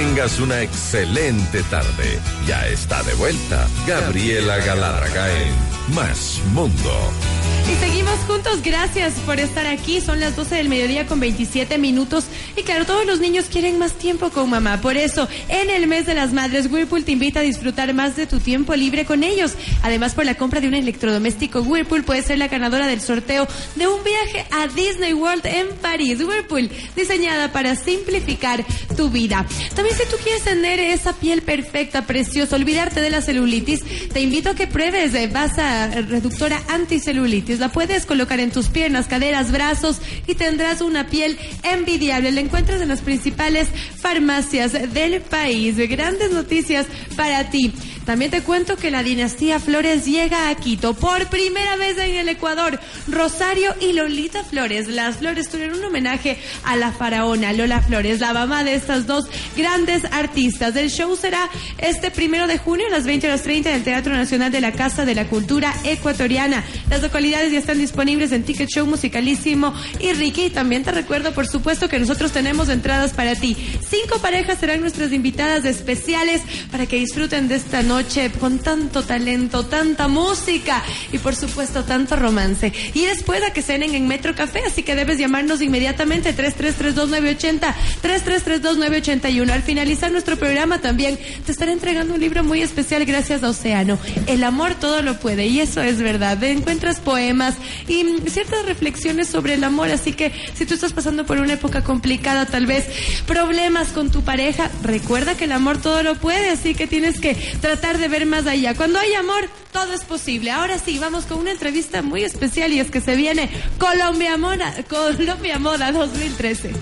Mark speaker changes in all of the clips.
Speaker 1: tengas una excelente tarde. Ya está de vuelta Gabriela Galarraga en Más Mundo.
Speaker 2: Y seguimos juntos, gracias por estar aquí. Son las 12 del mediodía con 27 minutos. Y claro, todos los niños quieren más tiempo con mamá. Por eso, en el mes de las madres, Whirlpool te invita a disfrutar más de tu tiempo libre con ellos. Además, por la compra de un electrodoméstico Whirlpool, puedes ser la ganadora del sorteo de un viaje a Disney World en París. Whirlpool, diseñada para simplificar tu vida. También si tú quieres tener esa piel perfecta, preciosa, olvidarte de la celulitis, te invito a que pruebes de Basa Reductora Anticelulitis la puedes colocar en tus piernas, caderas, brazos y tendrás una piel envidiable. La encuentras en las principales farmacias del país. Grandes noticias para ti. También te cuento que la dinastía Flores llega a Quito por primera vez en el Ecuador. Rosario y Lolita Flores. Las Flores tuvieron un homenaje a la faraona Lola Flores, la mamá de estas dos grandes artistas. El show será este primero de junio a las 20 horas 30 en el Teatro Nacional de la Casa de la Cultura Ecuatoriana. Las localidades ya están disponibles en Ticket Show Musicalísimo y Ricky. También te recuerdo, por supuesto, que nosotros tenemos entradas para ti. Cinco parejas serán nuestras invitadas especiales para que disfruten de esta noche con tanto talento, tanta música y por supuesto tanto romance. Y después a que cenen en Metro Café, así que debes llamarnos inmediatamente 3332980, 3332981. Al finalizar nuestro programa también te estaré entregando un libro muy especial gracias a Océano. El amor todo lo puede y eso es verdad. Encuentras poemas y ciertas reflexiones sobre el amor, así que si tú estás pasando por una época complicada, tal vez problemas con tu pareja, recuerda que el amor todo lo puede, así que tienes que tratar de ver más allá. Cuando hay amor, todo es posible. Ahora sí, vamos con una entrevista muy especial y es que se viene Colombia Moda, Colombia Moda 2013.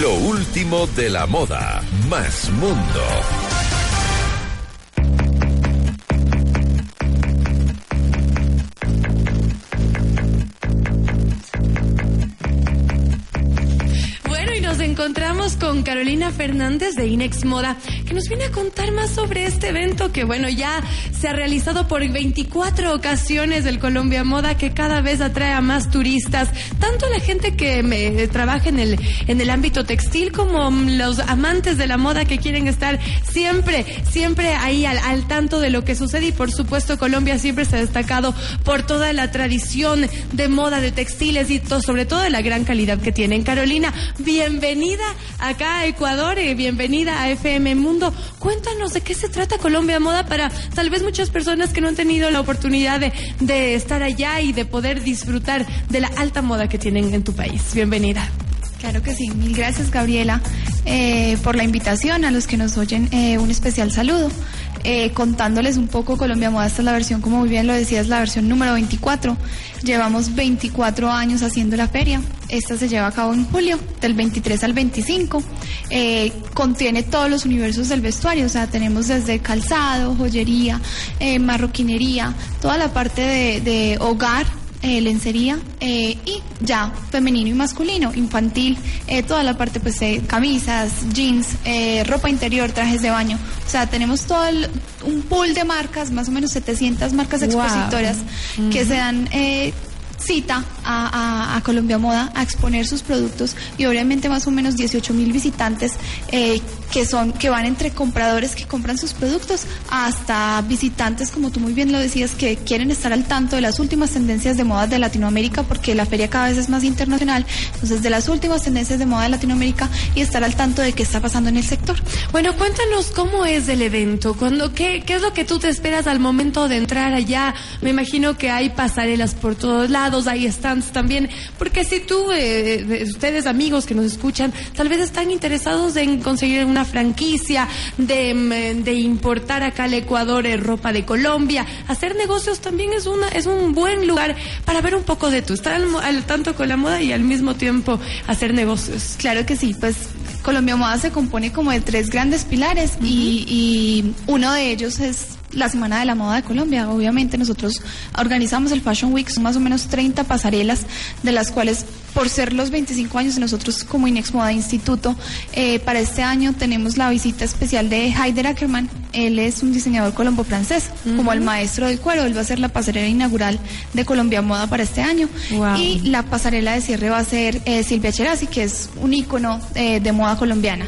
Speaker 1: Lo último de la moda, más mundo.
Speaker 2: Encontramos con Carolina Fernández de Inex Moda, que nos viene a contar más sobre este evento que, bueno, ya se ha realizado por 24 ocasiones del Colombia Moda, que cada vez atrae a más turistas, tanto la gente que me, trabaja en el, en el ámbito textil como los amantes de la moda que quieren estar siempre, siempre ahí al, al tanto de lo que sucede. Y por supuesto Colombia siempre se ha destacado por toda la tradición de moda de textiles y sobre todo de la gran calidad que tienen. Carolina, bienvenida bienvenida acá a Ecuador, y bienvenida a FM Mundo. Cuéntanos de qué se trata Colombia Moda para tal vez muchas personas que no han tenido la oportunidad de, de estar allá y de poder disfrutar de la alta moda que tienen en tu país. Bienvenida.
Speaker 3: Claro que sí, mil gracias Gabriela eh, por la invitación, a los que nos oyen eh, un especial saludo. Eh, contándoles un poco, Colombia Moda, esta es la versión, como muy bien lo decías, la versión número 24. Llevamos 24 años haciendo la feria. Esta se lleva a cabo en julio, del 23 al 25. Eh, contiene todos los universos del vestuario, o sea, tenemos desde calzado, joyería, eh, marroquinería, toda la parte de, de hogar, eh, lencería eh, y ya femenino y masculino, infantil, eh, toda la parte pues camisas, jeans, ropa interior, trajes de baño. O sea, tenemos todo un pool de marcas, más o menos 700 marcas expositoras que se dan cita a, Colombia Moda a exponer sus productos y obviamente más o menos 18 mil visitantes eh, que son que van entre compradores que compran sus productos hasta visitantes como tú muy bien lo decías que quieren estar al tanto de las últimas tendencias de moda de Latinoamérica porque la feria cada vez es más internacional. Entonces de las últimas tendencias de moda de Latinoamérica y estar al tanto de qué está pasando en el sector.
Speaker 2: Bueno cuéntanos cómo es el evento. Cuando qué, qué es lo que tú te esperas al momento de entrar allá me imagino que hay pasarelas por todos lados hay también, porque si tú, eh, ustedes amigos que nos escuchan, tal vez están interesados en conseguir una franquicia, de, mm, de importar acá al Ecuador eh, ropa de Colombia, hacer negocios también es, una, es un buen lugar para ver un poco de tu, estar al, tanto con la moda y al mismo tiempo hacer negocios.
Speaker 3: Claro que sí, pues Colombia Moda se compone como de tres grandes pilares y, y, uno de ellos es la Semana de la Moda de Colombia. Obviamente nosotros organizamos el Fashion Week, son más o menos 30 pasarelas, de las cuales por ser los 25 años de nosotros como Inex Moda Instituto, eh, para este año tenemos la visita especial de Haider Ackerman. Él es un diseñador colombo-francés, como el maestro del cuero. Él va a ser la pasarela inaugural de Colombia Moda para este año. Y la pasarela de cierre va a ser eh, Silvia Cherasi, que es un ícono eh, de moda colombiana.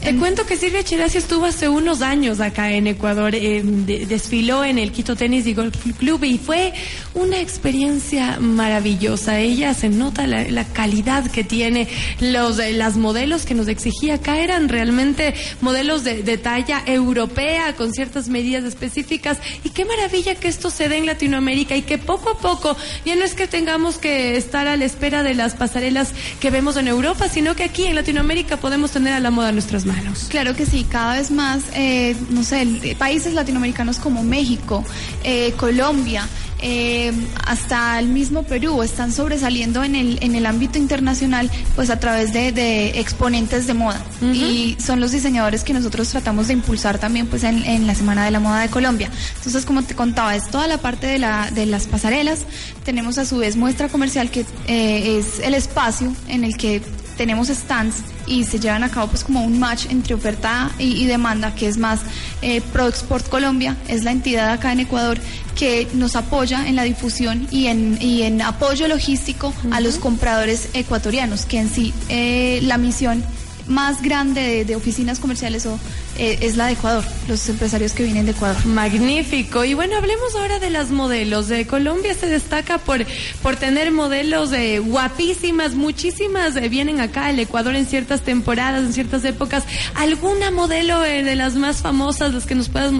Speaker 2: Te cuento que Silvia Cherasi estuvo hace unos años acá en Ecuador, eh, desfiló en el Quito Tenis y Golf Club y fue una experiencia maravillosa. Ella se nota la, calidad que tiene, los eh, las modelos que nos exigía acá eran realmente modelos de, de talla europea con ciertas medidas específicas y qué maravilla que esto se dé en Latinoamérica y que poco a poco ya no es que tengamos que estar a la espera de las pasarelas que vemos en Europa, sino que aquí en Latinoamérica podemos tener a la moda nuestras manos.
Speaker 3: Claro que sí, cada vez más, eh, no sé, países latinoamericanos como México, eh, Colombia, eh, hasta el mismo Perú están sobresaliendo en el, en el ámbito internacional pues a través de, exponentes de moda y son los diseñadores que nosotros tratamos de impulsar también pues en, en, la Semana de la Moda de Colombia. Entonces como te contaba es toda la parte de, la, de las pasarelas, tenemos a su vez muestra comercial que es el espacio en el que tenemos stands y se llevan a cabo pues como un match entre oferta y, demanda, que es más eh, Pro Export Colombia, es la entidad acá en Ecuador que nos apoya en la difusión y en, y en apoyo logístico a los compradores ecuatorianos, que en sí eh, la misión más grande de, oficinas comerciales o, eh, es la de Ecuador, los empresarios que vienen de Ecuador.
Speaker 2: Magnífico. Y bueno, hablemos ahora de las modelos. De Colombia se destaca por, por tener modelos eh, guapísimas, muchísimas eh, vienen acá al Ecuador en ciertas temporadas, en ciertas épocas. ¿Alguna modelo de las más famosas, las que nos puedas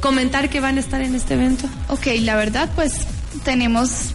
Speaker 2: comentar que van a estar en este evento?
Speaker 3: Ok, la verdad, pues tenemos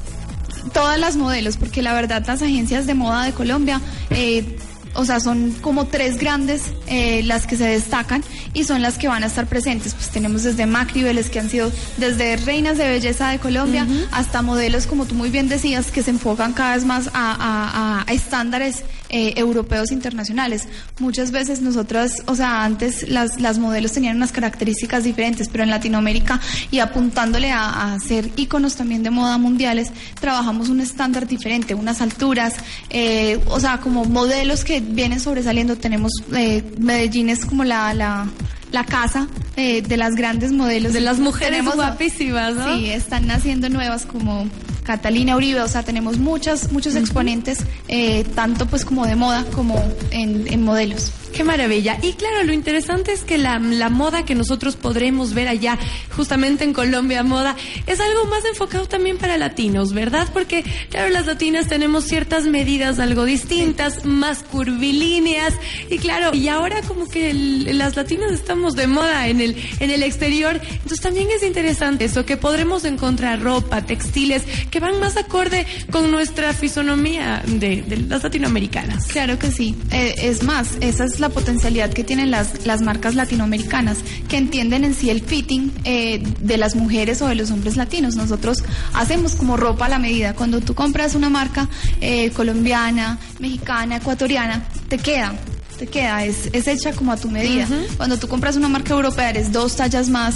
Speaker 3: todas las modelos, porque la verdad las agencias de moda de Colombia eh, o sea, son como tres grandes eh, las que se destacan y son las que van a estar presentes. Pues tenemos desde Macri que han sido desde reinas de belleza de Colombia hasta modelos, como tú muy bien decías, que se enfocan cada vez más a, estándares eh, europeos internacionales. Muchas veces nosotras, o sea, antes las, las modelos tenían unas características diferentes, pero en Latinoamérica y apuntándole a, a ser íconos también de moda mundiales, trabajamos un estándar diferente, unas alturas, eh, o sea, como modelos que vienen sobresaliendo. Tenemos eh, Medellín es como la, la, la casa eh, de las grandes modelos.
Speaker 2: De las mujeres guapísimas, ¿no?
Speaker 3: Sí, están naciendo nuevas como Catalina Uribe, o sea, tenemos muchas, muchos exponentes, eh, tanto pues como de moda como en, en modelos.
Speaker 2: Qué maravilla. Y claro, lo interesante es que la, la, moda que nosotros podremos ver allá, justamente en Colombia Moda, es algo más enfocado también para latinos, ¿verdad? Porque, claro, las latinas tenemos ciertas medidas algo distintas, más curvilíneas, y claro, y ahora como que las latinas estamos de moda en el, en el exterior, entonces también es interesante eso, que podremos encontrar ropa, textiles, que van más acorde con nuestra fisonomía de, las latinoamericanas.
Speaker 3: Claro que sí. Eh, es más, esas la potencialidad que tienen las, las marcas latinoamericanas, que entienden en sí el fitting eh, de las mujeres o de los hombres latinos. Nosotros hacemos como ropa a la medida. Cuando tú compras una marca eh, colombiana, mexicana, ecuatoriana, te queda te queda, es, es hecha como a tu medida. Cuando tú compras una marca europea, eres dos tallas más,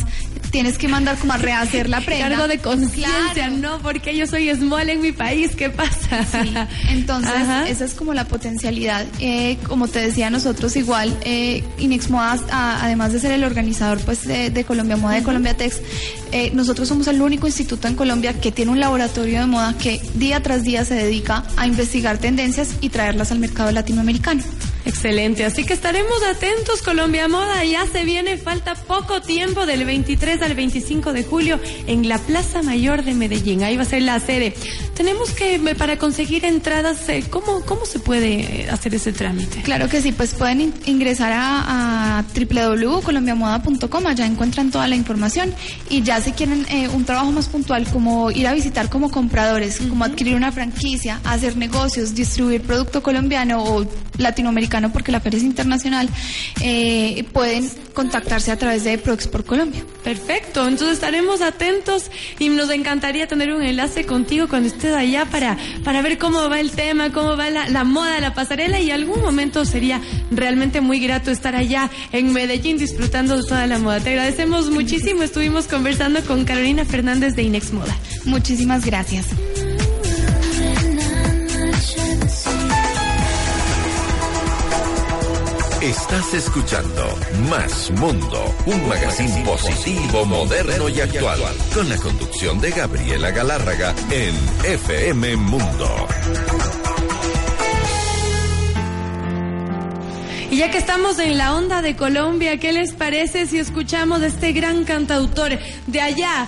Speaker 3: tienes que mandar como a rehacer la prenda.
Speaker 2: Cargo de conciencia, no, porque yo soy small en mi país, ¿qué pasa?
Speaker 3: Sí. Entonces, esa es como la potencialidad. Eh, como te decía, nosotros igual, eh, Inex Moda, además de ser el organizador pues de, Colombia Moda, de Colombia Tex, eh, nosotros somos el único instituto en Colombia que tiene un laboratorio de moda que día tras día se dedica a investigar tendencias y traerlas al mercado latinoamericano.
Speaker 2: Excelente, así que estaremos atentos Colombia Moda, ya se viene, falta poco tiempo del 23 al 25 de julio en la Plaza Mayor de Medellín, ahí va a ser la sede. Tenemos que, para conseguir entradas, eh, ¿cómo, cómo se puede hacer ese trámite?
Speaker 3: Claro que sí, pues pueden ingresar a, a www.colombiamoda.com, allá encuentran toda la información y ya si quieren eh, un trabajo más puntual como ir a visitar como compradores, como adquirir una franquicia, hacer negocios, distribuir producto colombiano o latinoamericano, porque la feria es internacional, eh, pueden contactarse a través de ProExport Colombia.
Speaker 2: Perfecto, entonces estaremos atentos y nos encantaría tener un enlace contigo cuando estés allá para, para ver cómo va el tema, cómo va la, la moda, la pasarela y algún momento sería realmente muy grato estar allá en Medellín disfrutando de toda la moda. Te agradecemos muchísimo, estuvimos conversando con Carolina Fernández de Inex Moda.
Speaker 3: Muchísimas gracias.
Speaker 1: Estás escuchando Más Mundo, un magazine positivo, moderno y actual, con la conducción de Gabriela Galárraga en FM Mundo.
Speaker 2: Y ya que estamos en la onda de Colombia, ¿qué les parece si escuchamos de este gran cantautor de allá?